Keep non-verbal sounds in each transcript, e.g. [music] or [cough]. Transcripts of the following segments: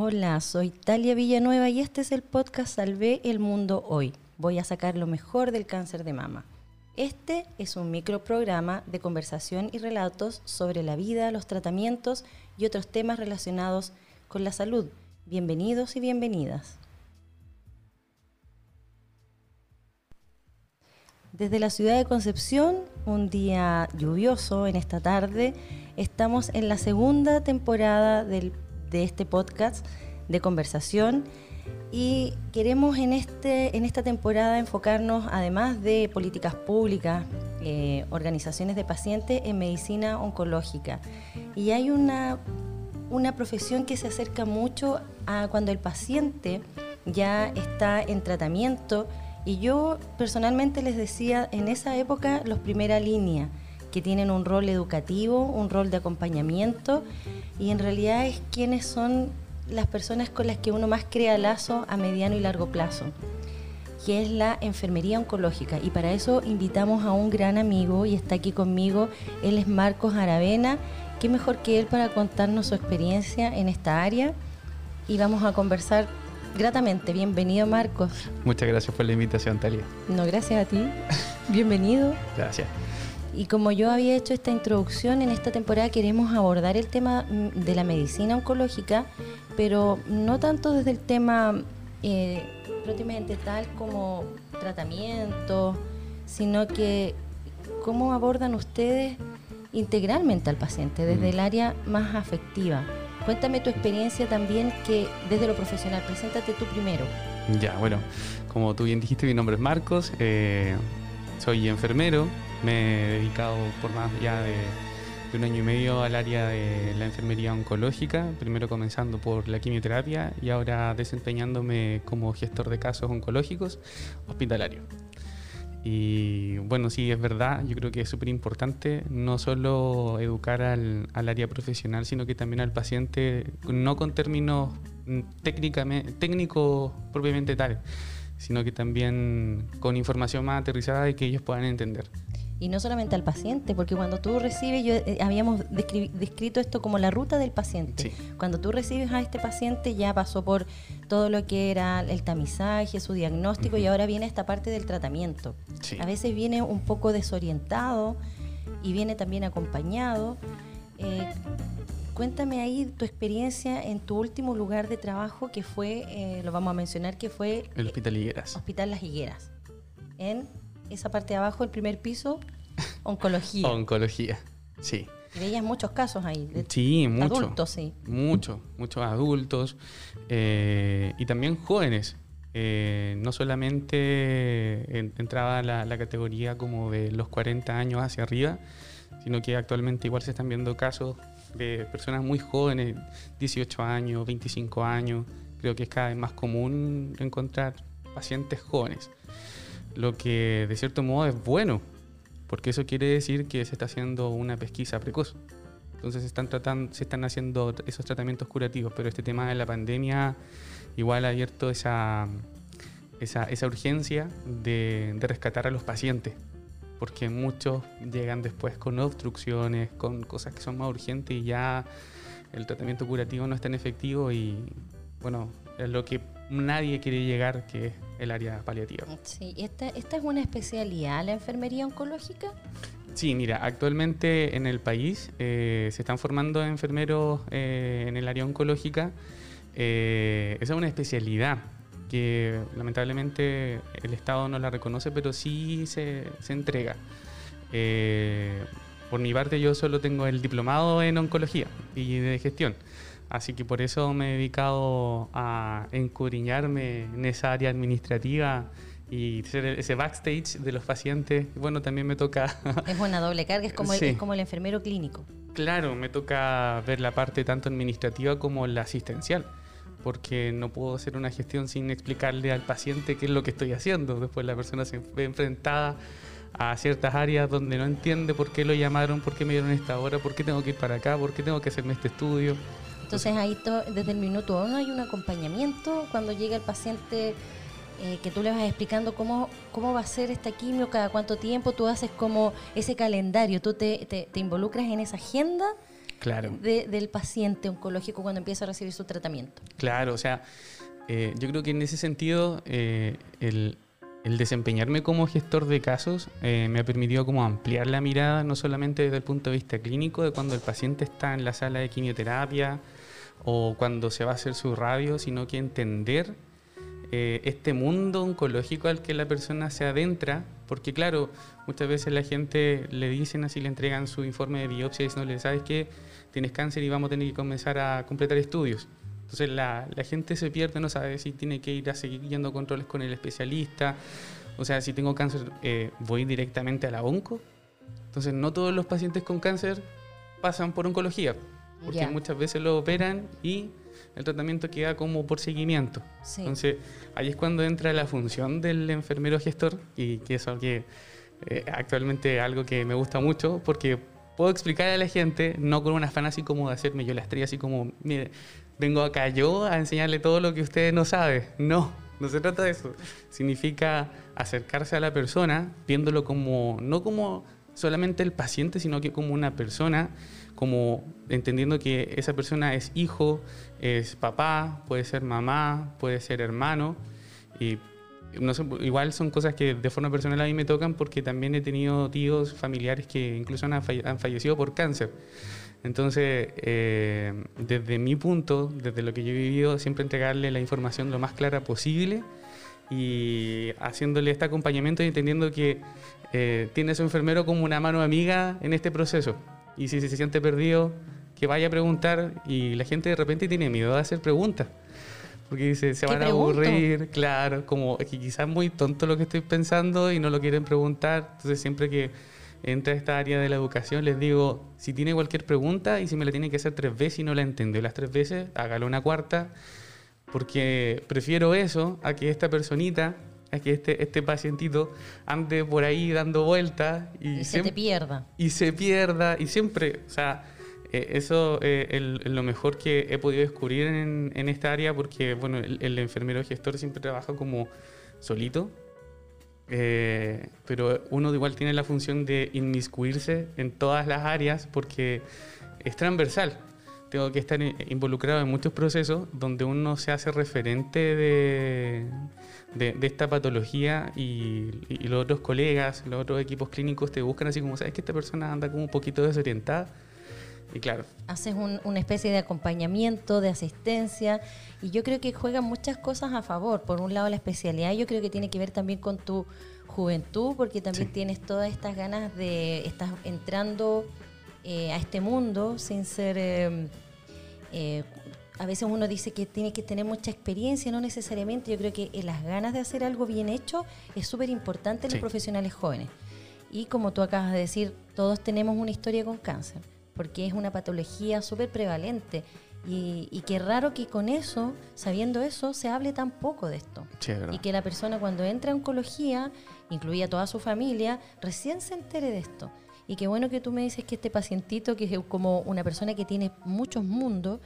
Hola, soy Talia Villanueva y este es el podcast Salvé el Mundo Hoy. Voy a sacar lo mejor del cáncer de mama. Este es un microprograma de conversación y relatos sobre la vida, los tratamientos y otros temas relacionados con la salud. Bienvenidos y bienvenidas. Desde la ciudad de Concepción, un día lluvioso en esta tarde, estamos en la segunda temporada de este podcast de conversación y queremos en, este, en esta temporada enfocarnos, además de políticas públicas, eh, organizaciones de pacientes, en medicina oncológica. Y hay una, una profesión que se acerca mucho a cuando el paciente ya está en tratamiento y yo personalmente les decía, en esa época los primera línea, que tienen un rol educativo, un rol de acompañamiento, y en realidad es quienes son las personas con las que uno más crea lazo a mediano y largo plazo, que es la enfermería oncológica. Y para eso invitamos a un gran amigo y está aquí conmigo, él es Marcos Aravena. ¿Qué mejor que él para contarnos su experiencia en esta área? Y vamos a conversar gratamente. Bienvenido, Marcos. Muchas gracias por la invitación, Talia. No, gracias a ti. Bienvenido. Gracias. Y como yo había hecho esta introducción, en esta temporada queremos abordar el tema mm, de la medicina oncológica, pero no tanto desde el tema eh, propiamente tal como tratamiento, sino que cómo abordan ustedes integralmente al paciente, desde mm. el área más afectiva. Cuéntame tu experiencia también que desde lo profesional, preséntate tú primero. Ya, bueno, como tú bien dijiste, mi nombre es Marcos, eh, soy enfermero, me he dedicado por más ya de, un año y medio al área de la enfermería oncológica, primero comenzando por la quimioterapia y ahora desempeñándome como gestor de casos oncológicos hospitalarios. Y bueno, sí, es verdad, yo creo que es súper importante no solo educar al, área profesional, sino que también al paciente, no con términos técnicos propiamente tales, sino que también con información más aterrizada y que ellos puedan entender y no solamente al paciente, porque cuando tú recibes, yo eh, habíamos descrito esto como la ruta del paciente. Cuando tú recibes a este paciente ya pasó por todo lo que era el tamizaje, su diagnóstico y ahora viene esta parte del tratamiento. A veces viene un poco desorientado y viene también acompañado. Eh, cuéntame ahí tu experiencia en tu último lugar de trabajo que fue, eh, lo vamos a mencionar, que fue... El Hospital Higueras. Hospital Las Higueras. En esa parte de abajo, el primer piso, [laughs] oncología. oncología, sí. Y veías muchos casos ahí. sí, muchos. Adultos, sí. Muchos, muchos adultos eh, y también jóvenes. Eh, no solamente entraba la, la, categoría como de los 40 años hacia arriba, sino que actualmente igual se están viendo casos de personas muy jóvenes, 18 años, 25 años. Creo que es cada vez más común encontrar pacientes jóvenes lo que de cierto modo es bueno, porque eso quiere decir que se está haciendo una pesquisa precoz. Entonces se están, tratando, se están haciendo esos tratamientos curativos, pero este tema de la pandemia igual ha abierto esa, esa, urgencia de, de rescatar a los pacientes, porque muchos llegan después con obstrucciones, con cosas que son más urgentes y ya el tratamiento curativo no es tan efectivo y bueno, es lo que nadie quiere llegar, que es el área paliativa. Sí, ¿esta, esta es una especialidad, la enfermería oncológica? Sí, mira, actualmente en el país eh, se están formando enfermeros eh, en el área oncológica. Eh, esa es una especialidad que lamentablemente el Estado no la reconoce, pero sí se, se entrega. por mi parte yo solo tengo el diplomado en oncología y de gestión. Así que por eso me he dedicado a encuriñarme en esa área administrativa y ser ese backstage de los pacientes. Bueno, también me toca... Es una doble carga, es como, el, es como el enfermero clínico. Claro, me toca ver la parte tanto administrativa como la asistencial, porque no puedo hacer una gestión sin explicarle al paciente qué es lo que estoy haciendo. Después la persona se ve enfrentada a ciertas áreas donde no entiende por qué lo llamaron, por qué me dieron esta hora, por qué tengo que ir para acá, por qué tengo que hacerme este estudio. Entonces ahí desde el minuto uno hay un acompañamiento cuando llega el paciente eh, que tú le vas explicando cómo, cómo va a ser esta quimio, cada cuánto tiempo, tú haces como ese calendario, tú te, te, involucras en esa agenda claro. del paciente oncológico cuando empieza a recibir su tratamiento. Claro, o sea, eh, yo creo que en ese sentido eh, el, el, desempeñarme como gestor de casos me ha permitido como ampliar la mirada, no solamente desde el punto de vista clínico, de cuando el paciente está en la sala de quimioterapia o cuando se va a hacer su radio, sino que entender eh, este mundo oncológico al que la persona se adentra, porque claro, muchas veces la gente le dicen así, le entregan su informe de biopsia diciéndole, ¿sabes qué? Tienes cáncer y vamos a tener que comenzar a completar estudios. Entonces la, la gente se pierde, no sabe si tiene que ir a seguir yendo controles con el especialista, o sea, si tengo cáncer, eh, voy directamente a la onco. Entonces no todos los pacientes con cáncer pasan por oncología, porque muchas veces lo operan y el tratamiento queda como por seguimiento. Entonces, ahí es cuando entra la función del enfermero gestor y que es algo que eh, actualmente algo que me gusta mucho porque puedo explicar a la gente, no con un afán así como de hacerme yo la estrella, así como, mire, vengo acá yo a enseñarle todo lo que usted no sabe. No, no se trata de eso. Significa acercarse a la persona viéndolo como, no como solamente el paciente, sino que como una persona como entendiendo que esa persona es hijo, es papá, puede ser mamá, puede ser hermano. Y no igual son cosas que de forma personal a mí me tocan porque también he tenido tíos familiares que incluso han, fallecido por cáncer. Entonces, eh, desde mi punto, desde lo que yo he vivido, siempre entregarle la información lo más clara posible y haciéndole este acompañamiento y entendiendo que eh, tiene a su enfermero como una mano amiga en este proceso y si se siente perdido, que vaya a preguntar y la gente de repente tiene miedo de hacer preguntas. Porque dice, se van a aburrir, claro, como que quizás es muy tonto lo que estoy pensando y no lo quieren preguntar. Entonces siempre que entra a esta área de la educación les digo, si tiene cualquier pregunta y si me la tiene que hacer tres veces y no la entendió las tres veces, hágalo una cuarta, porque prefiero eso a que esta personita es que este, este pacientito ande por ahí dando vueltas y, se te pierda. Y se pierda, y siempre, o sea, eh, eso es eh, lo mejor que he podido descubrir en, en esta área porque, bueno, el, enfermero gestor siempre trabaja como solito, eh, pero uno igual tiene la función de inmiscuirse en todas las áreas porque es transversal tengo que estar involucrado en muchos procesos donde uno se hace referente de, de, esta patología y, los otros colegas, los otros equipos clínicos te buscan así como, ¿sabes que esta persona anda como un poquito desorientada? Y claro. Haces una especie de acompañamiento, de asistencia, y yo creo que juegan muchas cosas a favor. Por un lado, la especialidad, yo creo que tiene que ver también con tu juventud, porque también tienes todas estas ganas de, estás entrando eh, a este mundo sin ser... Eh, eh, a veces uno dice que tiene que tener mucha experiencia, no necesariamente. Yo creo que las ganas de hacer algo bien hecho es súper importante en los profesionales jóvenes. Y como tú acabas de decir, todos tenemos una historia con cáncer, porque es una patología súper prevalente. Y, y qué raro que con eso, sabiendo eso, se hable tan poco de esto. y que la persona cuando entra a oncología, incluía toda su familia, recién se entere de esto. Y qué bueno que tú me dices que este pacientito, que es como una persona que tiene muchos mundos,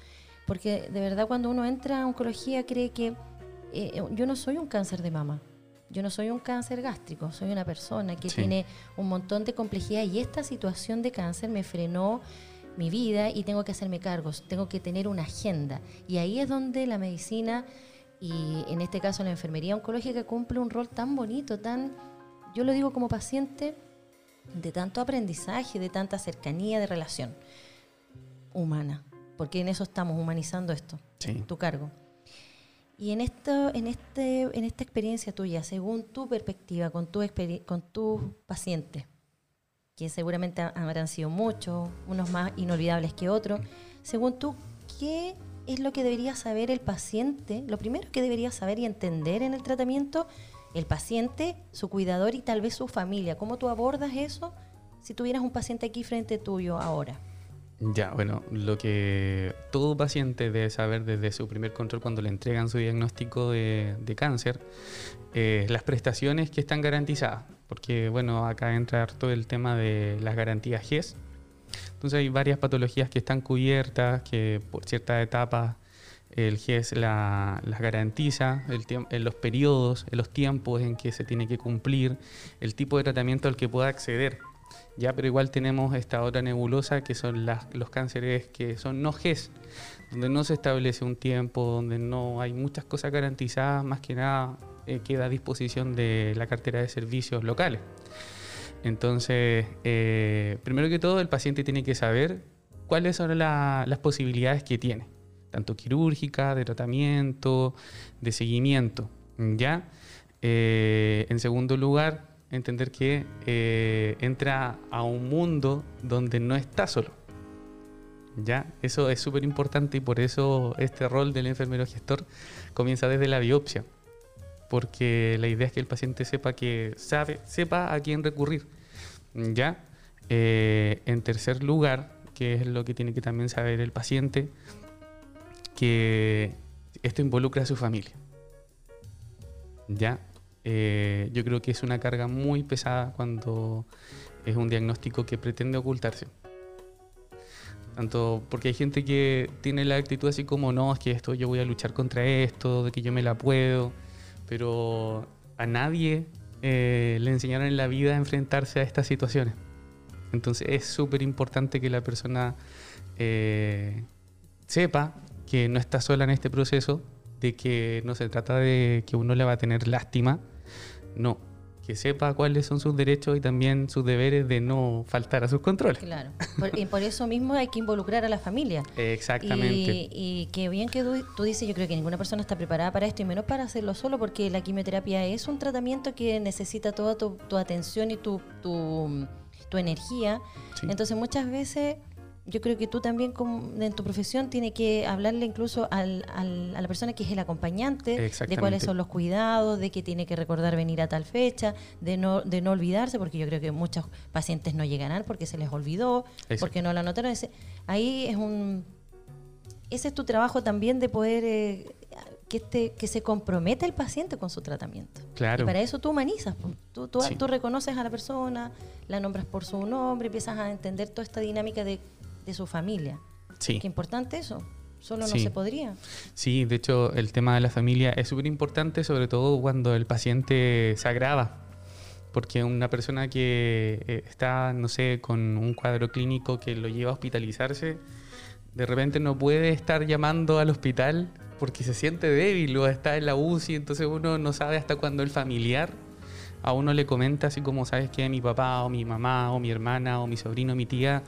porque de verdad cuando uno entra a oncología cree que eh, yo no soy un cáncer de mama, yo no soy un cáncer gástrico, soy una persona que tiene un montón de complejidad y esta situación de cáncer me frenó mi vida y tengo que hacerme cargos, tengo que tener una agenda. Y ahí es donde la medicina y en este caso la enfermería oncológica cumple un rol tan bonito, tan, yo lo digo como paciente, de tanto aprendizaje, de tanta cercanía, de relación humana, porque en eso estamos humanizando esto, tu cargo. Y en esto, en este, en esta experiencia tuya, según tu perspectiva, con tu con tus pacientes, que seguramente habrán sido muchos, unos más inolvidables que otros, según tú, ¿qué es lo que debería saber el paciente? Lo primero que debería saber y entender en el tratamiento el paciente, su cuidador y tal vez su familia. ¿Cómo tú abordas eso si tuvieras un paciente aquí frente tuyo ahora? Ya, bueno, lo que todo paciente debe saber desde su primer control cuando le entregan su diagnóstico de, cáncer, es las prestaciones que están garantizadas, porque bueno, acá entra todo el tema de las garantías GES. Entonces hay varias patologías que están cubiertas, que por ciertas etapas El GES las garantiza, en los periodos, en los tiempos en que se tiene que cumplir, el tipo de tratamiento al que pueda acceder. Ya, pero igual tenemos esta otra nebulosa que son los cánceres que son no GES, donde no se establece un tiempo, donde no hay muchas cosas garantizadas, más que nada eh, queda a disposición de la cartera de servicios locales. Entonces, eh, primero que todo, el paciente tiene que saber cuáles son las posibilidades que tiene, tanto quirúrgica, de tratamiento, de seguimiento. ¿ya? Eh, en segundo lugar, entender que eh, entra a un mundo donde no está solo. ¿Ya? Eso es súper importante y por eso este rol del enfermero gestor comienza desde la biopsia. Porque la idea es que el paciente sepa que sabe, sepa a quién recurrir. ¿Ya? Eh, en tercer lugar, que es lo que tiene que también saber el paciente, que esto involucra a su familia. ¿Ya? Eh, yo creo que es una carga muy pesada cuando es un diagnóstico que pretende ocultarse. Tanto porque hay gente que tiene la actitud así como, no, es que esto yo voy a luchar contra esto, de que yo me la puedo, pero a nadie eh, le enseñaron en la vida a enfrentarse a estas situaciones. Entonces es súper importante que la persona eh, sepa que no está sola en este proceso, de que no se trata de que uno le va a tener lástima, no, que sepa cuáles son sus derechos y también sus deberes de no faltar a sus controles. Claro, y por eso mismo hay que involucrar a la familia. Exactamente. Y, qué bien que tú, dices, yo creo que ninguna persona está preparada para esto y menos para hacerlo solo porque la quimioterapia es un tratamiento que necesita toda tu, atención y tu, tu, energía. Entonces muchas veces yo creo que tú también en tu profesión tienes que hablarle incluso al, a la persona que es el acompañante de cuáles son los cuidados, de que tiene que recordar venir a tal fecha, de no, de no olvidarse, porque yo creo que muchos pacientes no llegarán porque se les olvidó, porque no lo anotaron. ahí es un... Ese es tu trabajo también de poder... Eh, que, este, que se comprometa el paciente con su tratamiento. Claro. Y para eso tú humanizas. Tú, tú, tú, reconoces a la persona, la nombras por su nombre, empiezas a entender toda esta dinámica de de su familia. Sí. Qué importante eso. Solo no se podría. Sí, de hecho el tema de la familia es súper importante, sobre todo cuando el paciente se agrava. Porque una persona que eh, está, no sé, con un cuadro clínico que lo lleva a hospitalizarse, de repente no puede estar llamando al hospital porque se siente débil o está en la UCI, entonces uno no sabe hasta cuándo el familiar a uno le comenta así como, ¿sabes que Mi papá o mi mamá o mi hermana o mi sobrino o mi tía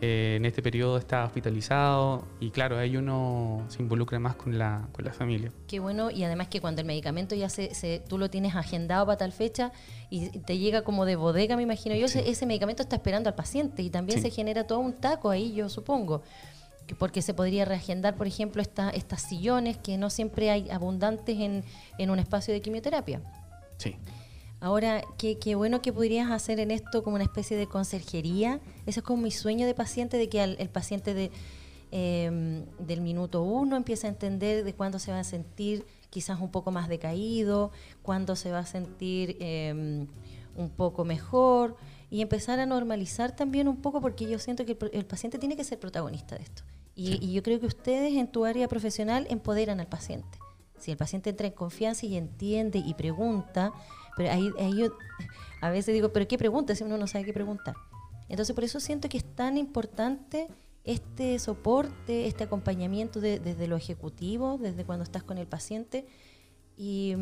eh, en este periodo está hospitalizado y claro, ahí uno se involucra más con la, con la familia. Qué bueno y además que cuando el medicamento ya se, tú lo tienes agendado para tal fecha y te llega como de bodega, me imagino yo, ese, medicamento está esperando al paciente y también se genera todo un taco ahí, yo supongo. Porque se podría reagendar, por ejemplo, esta, estas sillones que no siempre hay abundantes en, en un espacio de quimioterapia. Sí. Ahora, qué, bueno que podrías hacer en esto como una especie de conserjería. Ese es como mi sueño de paciente, de que el paciente de, em, del minuto uno empiece a entender de cuándo se va a sentir quizás un poco más decaído, cuándo se va a sentir em, un poco mejor y empezar a normalizar también un poco porque yo siento que el, paciente tiene que ser protagonista de esto. y yo creo que ustedes en tu área profesional empoderan al paciente. Si el paciente entra en confianza y entiende y pregunta, pero ahí, yo a veces digo, ¿pero qué pregunta si uno no sabe qué preguntar? Entonces, por eso siento que es tan importante este soporte, este acompañamiento desde lo ejecutivo, desde cuando estás con el paciente. Y,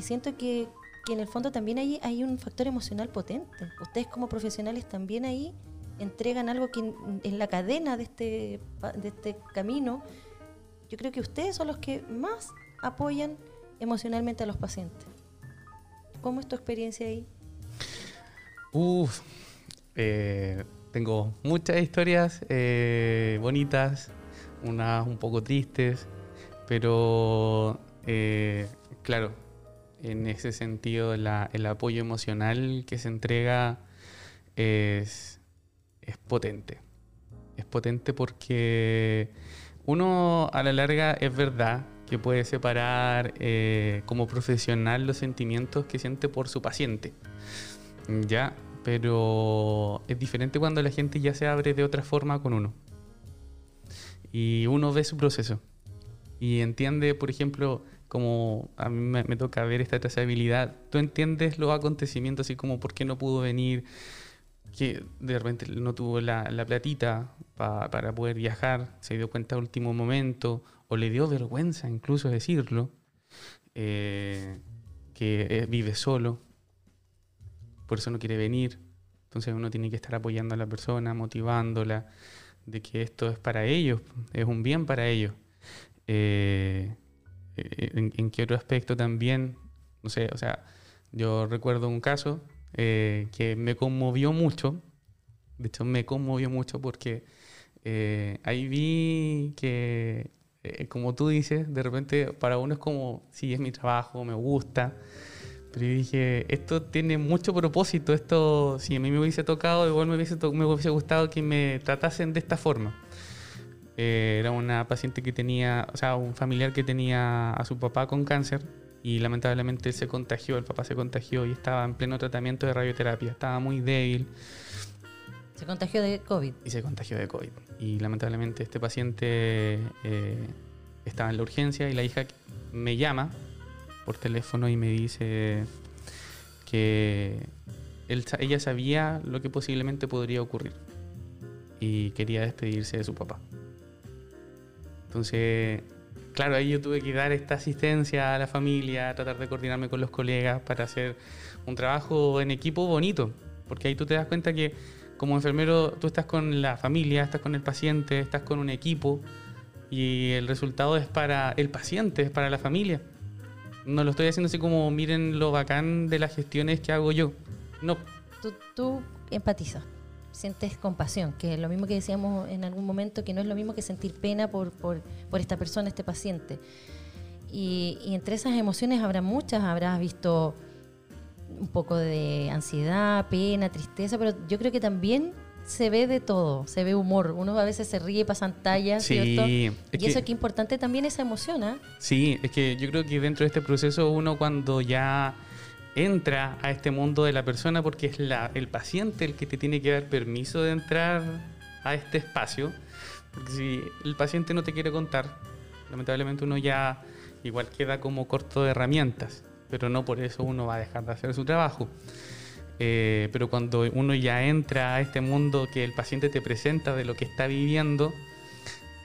siento que, en el fondo también hay, hay un factor emocional potente. Ustedes como profesionales también ahí entregan algo que en, la cadena de este, de este camino, yo creo que ustedes son los que más apoyan emocionalmente a los pacientes. ¿Cómo es tu experiencia ahí? Uf, eh, tengo muchas historias eh, bonitas, unas un poco tristes, pero eh, claro, en ese sentido el apoyo emocional que se entrega es, es potente. Es potente porque uno a la larga es verdad que puede separar eh, como profesional los sentimientos que siente por su paciente. Ya, pero es diferente cuando la gente ya se abre de otra forma con uno. Y uno ve su proceso. y entiende, por ejemplo, como a mí me, toca ver esta trazabilidad, tú entiendes los acontecimientos así como por qué no pudo venir, que de repente no tuvo la, la platita para poder viajar, se dio cuenta al último momento, o le dio vergüenza incluso decirlo, eh, que eh, vive solo, por eso no quiere venir. Entonces uno tiene que estar apoyando a la persona, motivándola, de que esto es para ellos, es un bien para ellos. Eh, en, qué otro aspecto también, no sé, o sea, yo recuerdo un caso que me conmovió mucho, de hecho me conmovió mucho porque ahí vi que eh, como tú dices, de repente para uno es como, sí, es mi trabajo, me gusta. Pero yo dije, esto tiene mucho propósito, esto, si a mí me hubiese tocado, igual me hubiese, me hubiese gustado que me tratasen de esta forma. Eh, era una paciente que tenía, o sea, un familiar que tenía a su papá con cáncer y lamentablemente se contagió, el papá se contagió y estaba en pleno tratamiento de radioterapia, estaba muy débil. Se contagió de COVID. Y se contagió de COVID. Y lamentablemente este paciente eh, estaba en la urgencia y la hija me llama por teléfono y me dice que ella sabía lo que posiblemente podría ocurrir y quería despedirse de su papá. Entonces, claro, ahí yo tuve que dar esta asistencia a la familia, tratar de coordinarme con los colegas para hacer un trabajo en equipo bonito, porque ahí tú te das cuenta que como enfermero tú estás con la familia, estás con el paciente, estás con un equipo y el resultado es para el paciente, es para la familia. No lo estoy haciendo así como miren lo bacán de las gestiones que hago yo. No. Tú, tú empatizas, sientes compasión, que es lo mismo que decíamos en algún momento, que no es lo mismo que sentir pena por, por, por esta persona, este paciente. Y, y entre esas emociones habrá muchas, habrás visto un poco de ansiedad, pena, tristeza, pero yo creo que también se ve de todo, se ve humor. Uno a veces se ríe, pasan tallas, ¿cierto? y eso es que importante también esa emoción, ¿ah? Sí, es que yo creo que dentro de este proceso uno cuando ya entra a este mundo de la persona, porque es la, el paciente el que te tiene que dar permiso de entrar a este espacio, porque si el paciente no te quiere contar, lamentablemente uno ya igual queda como corto de herramientas pero no por eso uno va a dejar de hacer su trabajo. Eh, pero cuando uno ya entra a este mundo que el paciente te presenta de lo que está viviendo,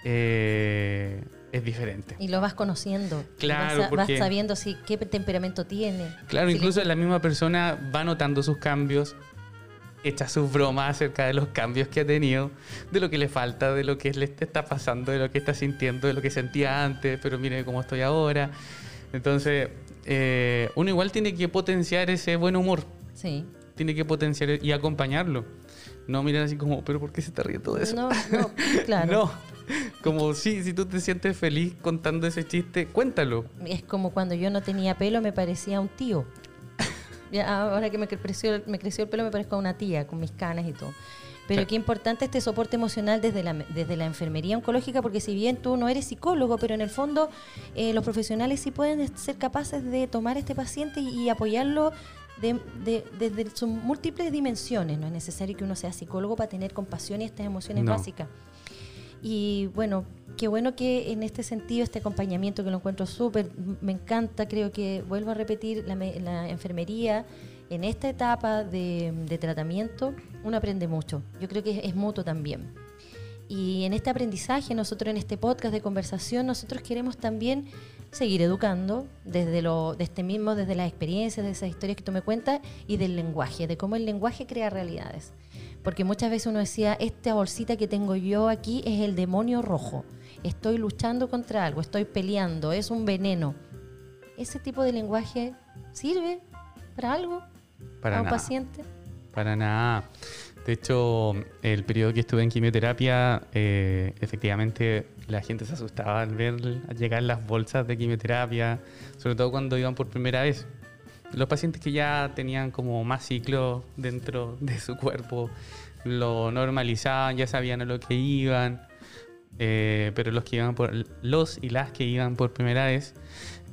eh, es diferente. Y lo vas conociendo. Claro. Vas, sabiendo si, qué temperamento tiene. Claro, incluso la misma persona va notando sus cambios, echa sus bromas acerca de los cambios que ha tenido, de lo que le falta, de lo que le está pasando, de lo que está sintiendo, de lo que sentía antes, pero mire cómo estoy ahora. Entonces, eh, uno igual tiene que potenciar ese buen humor. Sí. Tiene que potenciar y acompañarlo. No mirar así como, pero ¿por qué se te ríe todo eso? No, no, [laughs] claro. no. Como sí, si tú te sientes feliz contando ese chiste, cuéntalo. Es como cuando yo no tenía pelo, me parecía un tío. [laughs] ahora que me creció, me creció el pelo, me parezco a una tía, con mis canas y todo. Pero qué importante este soporte emocional desde la, desde la enfermería oncológica, porque si bien tú no eres psicólogo, pero en el fondo eh, los profesionales sí pueden ser capaces de tomar a este paciente y, apoyarlo desde sus múltiples dimensiones. No es necesario que uno sea psicólogo para tener compasión y estas emociones básicas. Y bueno, qué bueno que en este sentido, este acompañamiento que lo encuentro súper, me encanta, creo que vuelvo a repetir, la, la enfermería en esta etapa de, tratamiento uno aprende mucho. Yo creo que es, mutuo también. Y en este aprendizaje, nosotros en este podcast de conversación, nosotros queremos también seguir educando desde lo, de este mismo, desde las experiencias, de esas historias que tú me cuentas y del lenguaje, de cómo el lenguaje crea realidades. Porque muchas veces uno decía, esta bolsita que tengo yo aquí es el demonio rojo. Estoy luchando contra algo, estoy peleando, es un veneno. ¿Ese tipo de lenguaje sirve para algo? Para un paciente? Para nada. De hecho, el periodo que estuve en quimioterapia, eh, efectivamente la gente se asustaba al ver llegar las bolsas de quimioterapia, sobre todo cuando iban por primera vez. Los pacientes que ya tenían como más ciclo dentro de su cuerpo lo normalizaban, ya sabían a lo que iban, eh, pero los que iban por los y las que iban por primera vez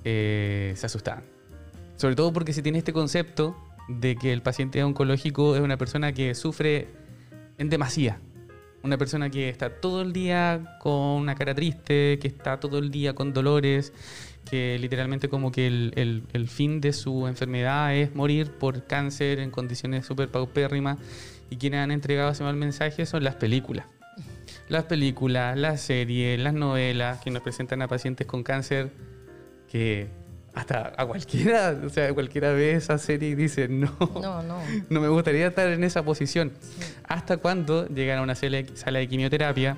eh, se asustaban. Sobre todo porque se tiene este concepto de que el paciente oncológico es una persona que sufre en demasía. una persona que está todo el día con una cara triste, que está todo el día con dolores, que literalmente como que el, fin de su enfermedad es morir por cáncer en condiciones súper paupérrimas y quienes han entregado ese mal mensaje son las películas. Las películas, las series, las novelas que nos presentan a pacientes con cáncer que hasta a cualquiera, o sea, cualquiera ve esa serie y dice, no, no, no. [laughs] no me gustaría estar en esa posición. Hasta cuando llegan a una sala de quimioterapia,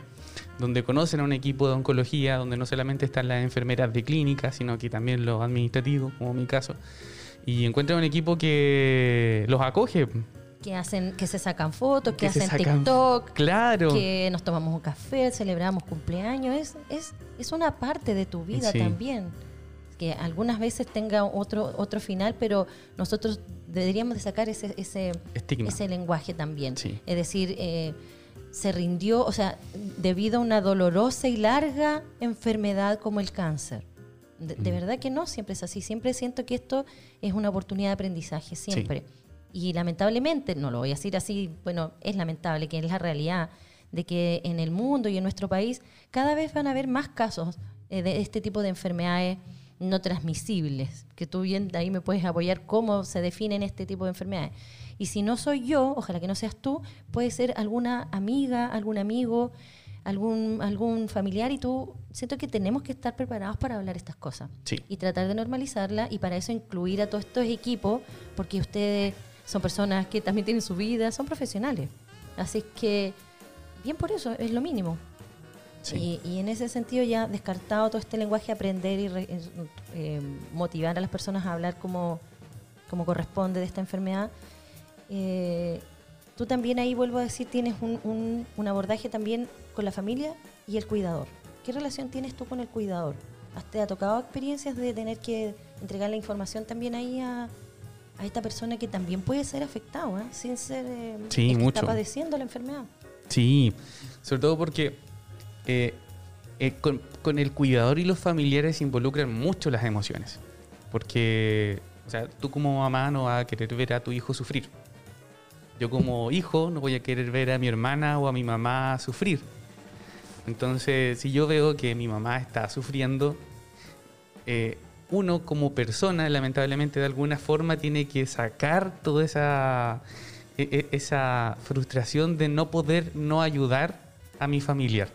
donde conocen a un equipo de oncología, donde no solamente están las enfermeras de clínica, sino que también los administrativos, como mi caso, y encuentran un equipo que los acoge. Que hacen, que se sacan fotos, que, hacen TikTok, claro. que nos tomamos un café, celebramos cumpleaños, es, es, es una parte de tu vida también que algunas veces tenga otro, otro final, pero nosotros deberíamos de sacar ese, ese, ese lenguaje también. Es decir, eh, se rindió, o sea, debido a una dolorosa y larga enfermedad como el cáncer. De, verdad que no, siempre es así. Siempre siento que esto es una oportunidad de aprendizaje, siempre. Y lamentablemente, no lo voy a decir así, bueno, es lamentable que es la realidad de que en el mundo y en nuestro país cada vez van a haber más casos eh, de este tipo de enfermedades no transmisibles, que tú bien de ahí me puedes apoyar cómo se definen este tipo de enfermedades. Y si no soy yo, ojalá que no seas tú, puede ser alguna amiga, algún amigo, algún, algún familiar y tú, siento que tenemos que estar preparados para hablar estas cosas y tratar de normalizarla y para eso incluir a todos estos equipos, porque ustedes son personas que también tienen su vida, son profesionales. Así que, bien por eso, es lo mínimo. Y, en ese sentido ya descartado todo este lenguaje, aprender y eh, motivar a las personas a hablar como, como corresponde de esta enfermedad. Eh, tú también ahí, vuelvo a decir, tienes un, un, abordaje también con la familia y el cuidador. ¿Qué relación tienes tú con el cuidador? ¿Te ha tocado experiencias de tener que entregar la información también ahí a, a esta persona que también puede ser afectado, ¿eh? sin ser eh, sí, mucho. está padeciendo la enfermedad? Sí, sobre todo porque eh, eh, con, el cuidador y los familiares se involucran mucho las emociones. Porque, o sea, tú como mamá no vas a querer ver a tu hijo sufrir. Yo como hijo no voy a querer ver a mi hermana o a mi mamá sufrir. Entonces, si yo veo que mi mamá está sufriendo, eh, uno como persona, lamentablemente, de alguna forma tiene que sacar toda esa, e, e, esa frustración de no poder no ayudar a mi familiar.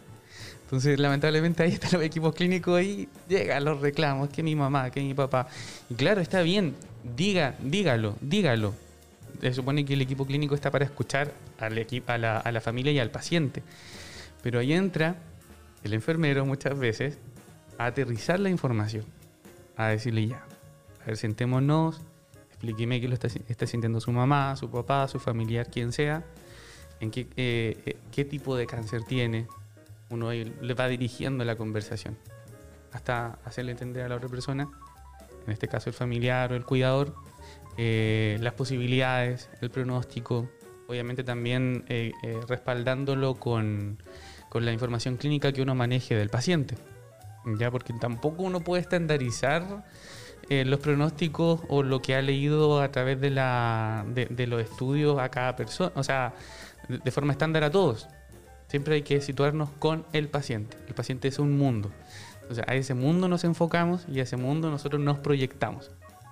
Entonces, lamentablemente ahí están los equipos clínicos y llegan los reclamos, que mi mamá, que mi papá. Y claro, está bien, diga, dígalo, dígalo. Se supone que el equipo clínico está para escuchar al a, la, a la familia y al paciente. Pero ahí entra el enfermero muchas veces a aterrizar la información, a decirle ya, a ver, sentémonos, explíqueme qué lo está, está sintiendo su mamá, su papá, su familiar, quien sea, en qué, eh, eh, qué tipo de cáncer tiene, uno le va dirigiendo la conversación hasta hacerle entender a la otra persona, en este caso el familiar o el cuidador, eh, las posibilidades, el pronóstico, obviamente también eh, eh, respaldándolo con, con, la información clínica que uno maneje del paciente, ya porque tampoco uno puede estandarizar los pronósticos o lo que ha leído a través de, la, de los estudios a cada persona, o sea, de forma estándar a todos. Siempre hay que situarnos con el paciente. El paciente es un mundo. Entonces a ese mundo nos enfocamos y a ese mundo nosotros nos proyectamos.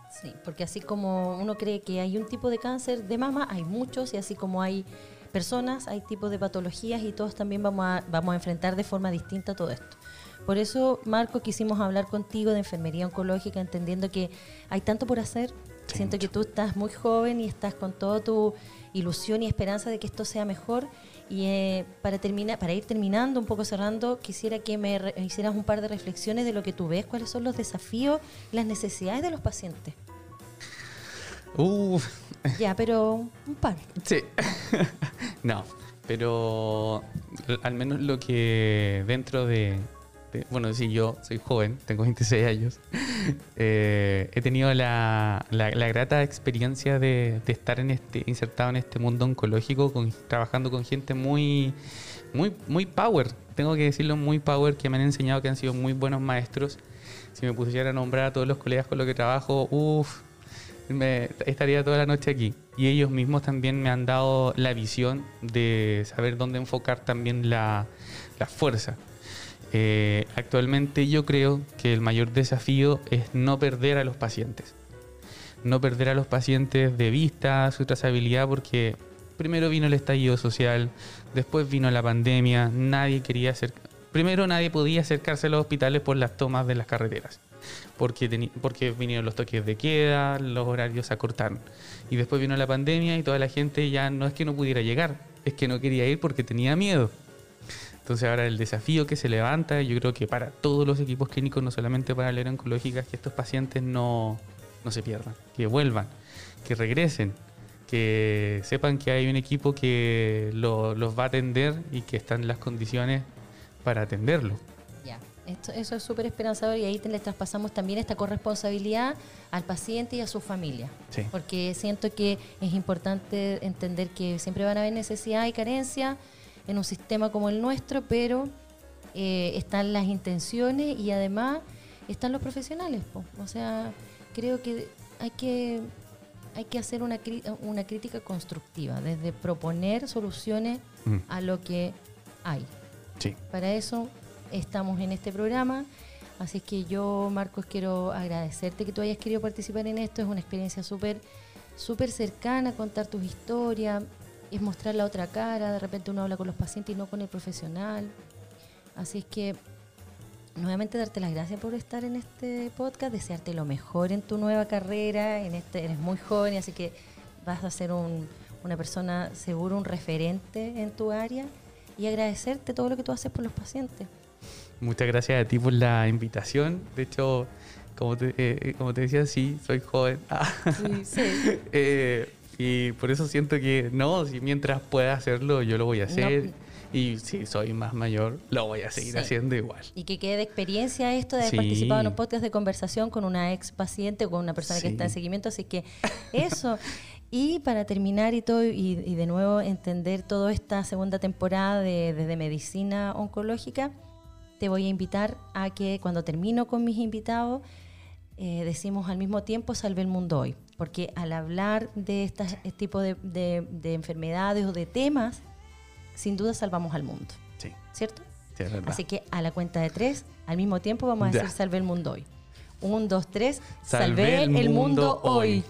Sí, porque así como uno cree que hay un tipo de cáncer de mama, hay muchos y así como hay personas, hay tipos de patologías y todos también vamos a, vamos a enfrentar de forma distinta todo esto. Por eso, Marco, quisimos hablar contigo de enfermería oncológica, entendiendo que hay tanto por hacer. Siento que tú estás muy joven y estás con toda tu ilusión y esperanza de que esto sea mejor y eh, para, terminar, para ir terminando, un poco cerrando, quisiera que me hicieras un par de reflexiones de lo que tú ves, cuáles son los desafíos, las necesidades de los pacientes. Uf. Ya, pero un par. Sí. [laughs] no, pero al menos lo que dentro de, bueno, sí, yo soy joven, tengo 26 años, [laughs] eh, he tenido la, grata experiencia de, estar en este, insertado en este mundo oncológico, trabajando con gente muy, muy, muy power, tengo que decirlo, muy power, que me han enseñado que han sido muy buenos maestros. Si me pusiera a nombrar a todos los colegas con los que trabajo, uff, estaría toda la noche aquí. Y ellos mismos también me han dado la visión de saber dónde enfocar también la, la fuerza. Eh, actualmente yo creo que el mayor desafío es no perder a los pacientes. No perder a los pacientes de vista, su trazabilidad, porque primero vino el estallido social, después vino la pandemia, nadie quería hacer... Primero nadie podía acercarse a los hospitales por las tomas de las carreteras, porque, porque vinieron los toques de queda, los horarios se acortaron. Y después vino la pandemia y toda la gente ya no es que no pudiera llegar, es que no quería ir porque tenía miedo. Entonces ahora el desafío que se levanta, yo creo que para todos los equipos clínicos, no solamente para la era oncológica, es que estos pacientes no, se pierdan, que vuelvan, que regresen, que sepan que hay un equipo que los va a atender y que están las condiciones para atenderlo. Ya, eso es súper esperanzador y ahí les traspasamos también esta corresponsabilidad al paciente y a su familia. Porque siento que es importante entender que siempre van a haber necesidad y carencia en un sistema como el nuestro, pero eh, están las intenciones y además están los profesionales. O sea, creo que hay que, hay que hacer una, una crítica constructiva, desde proponer soluciones mm. a lo que hay. Sí. Para eso estamos en este programa. Así que yo, Marcos, quiero agradecerte que tú hayas querido participar en esto. Es una experiencia súper súper cercana, contar tus historias, es mostrar la otra cara, de repente uno habla con los pacientes y no con el profesional. Así es que nuevamente darte las gracias por estar en este podcast, desearte lo mejor en tu nueva carrera, en este eres muy joven, así que vas a ser una persona seguro, un referente en tu área y agradecerte todo lo que tú haces por los pacientes. Muchas gracias a ti por la invitación. De hecho, como te, eh, como te decía, sí, soy joven. [laughs] Sí, sí. eh, y por eso siento que no, si mientras pueda hacerlo, yo lo voy a hacer. Y si soy más mayor, lo voy a seguir haciendo igual. Y que quede de experiencia esto de haber participado en un podcast de conversación con una ex paciente o con una persona que está en seguimiento. Así que eso. y para terminar y todo, y, de nuevo entender toda esta segunda temporada de, de medicina oncológica, te voy a invitar a que cuando termino con mis invitados, eh, decimos al mismo tiempo salve el mundo hoy, porque al hablar de este tipo de, enfermedades o de temas, sin duda salvamos al mundo. Sí. ¿Cierto? Sí, es verdad. Así que a la cuenta de tres, al mismo tiempo vamos a decir salve el mundo hoy. Un, dos, tres, salve, el, mundo, hoy.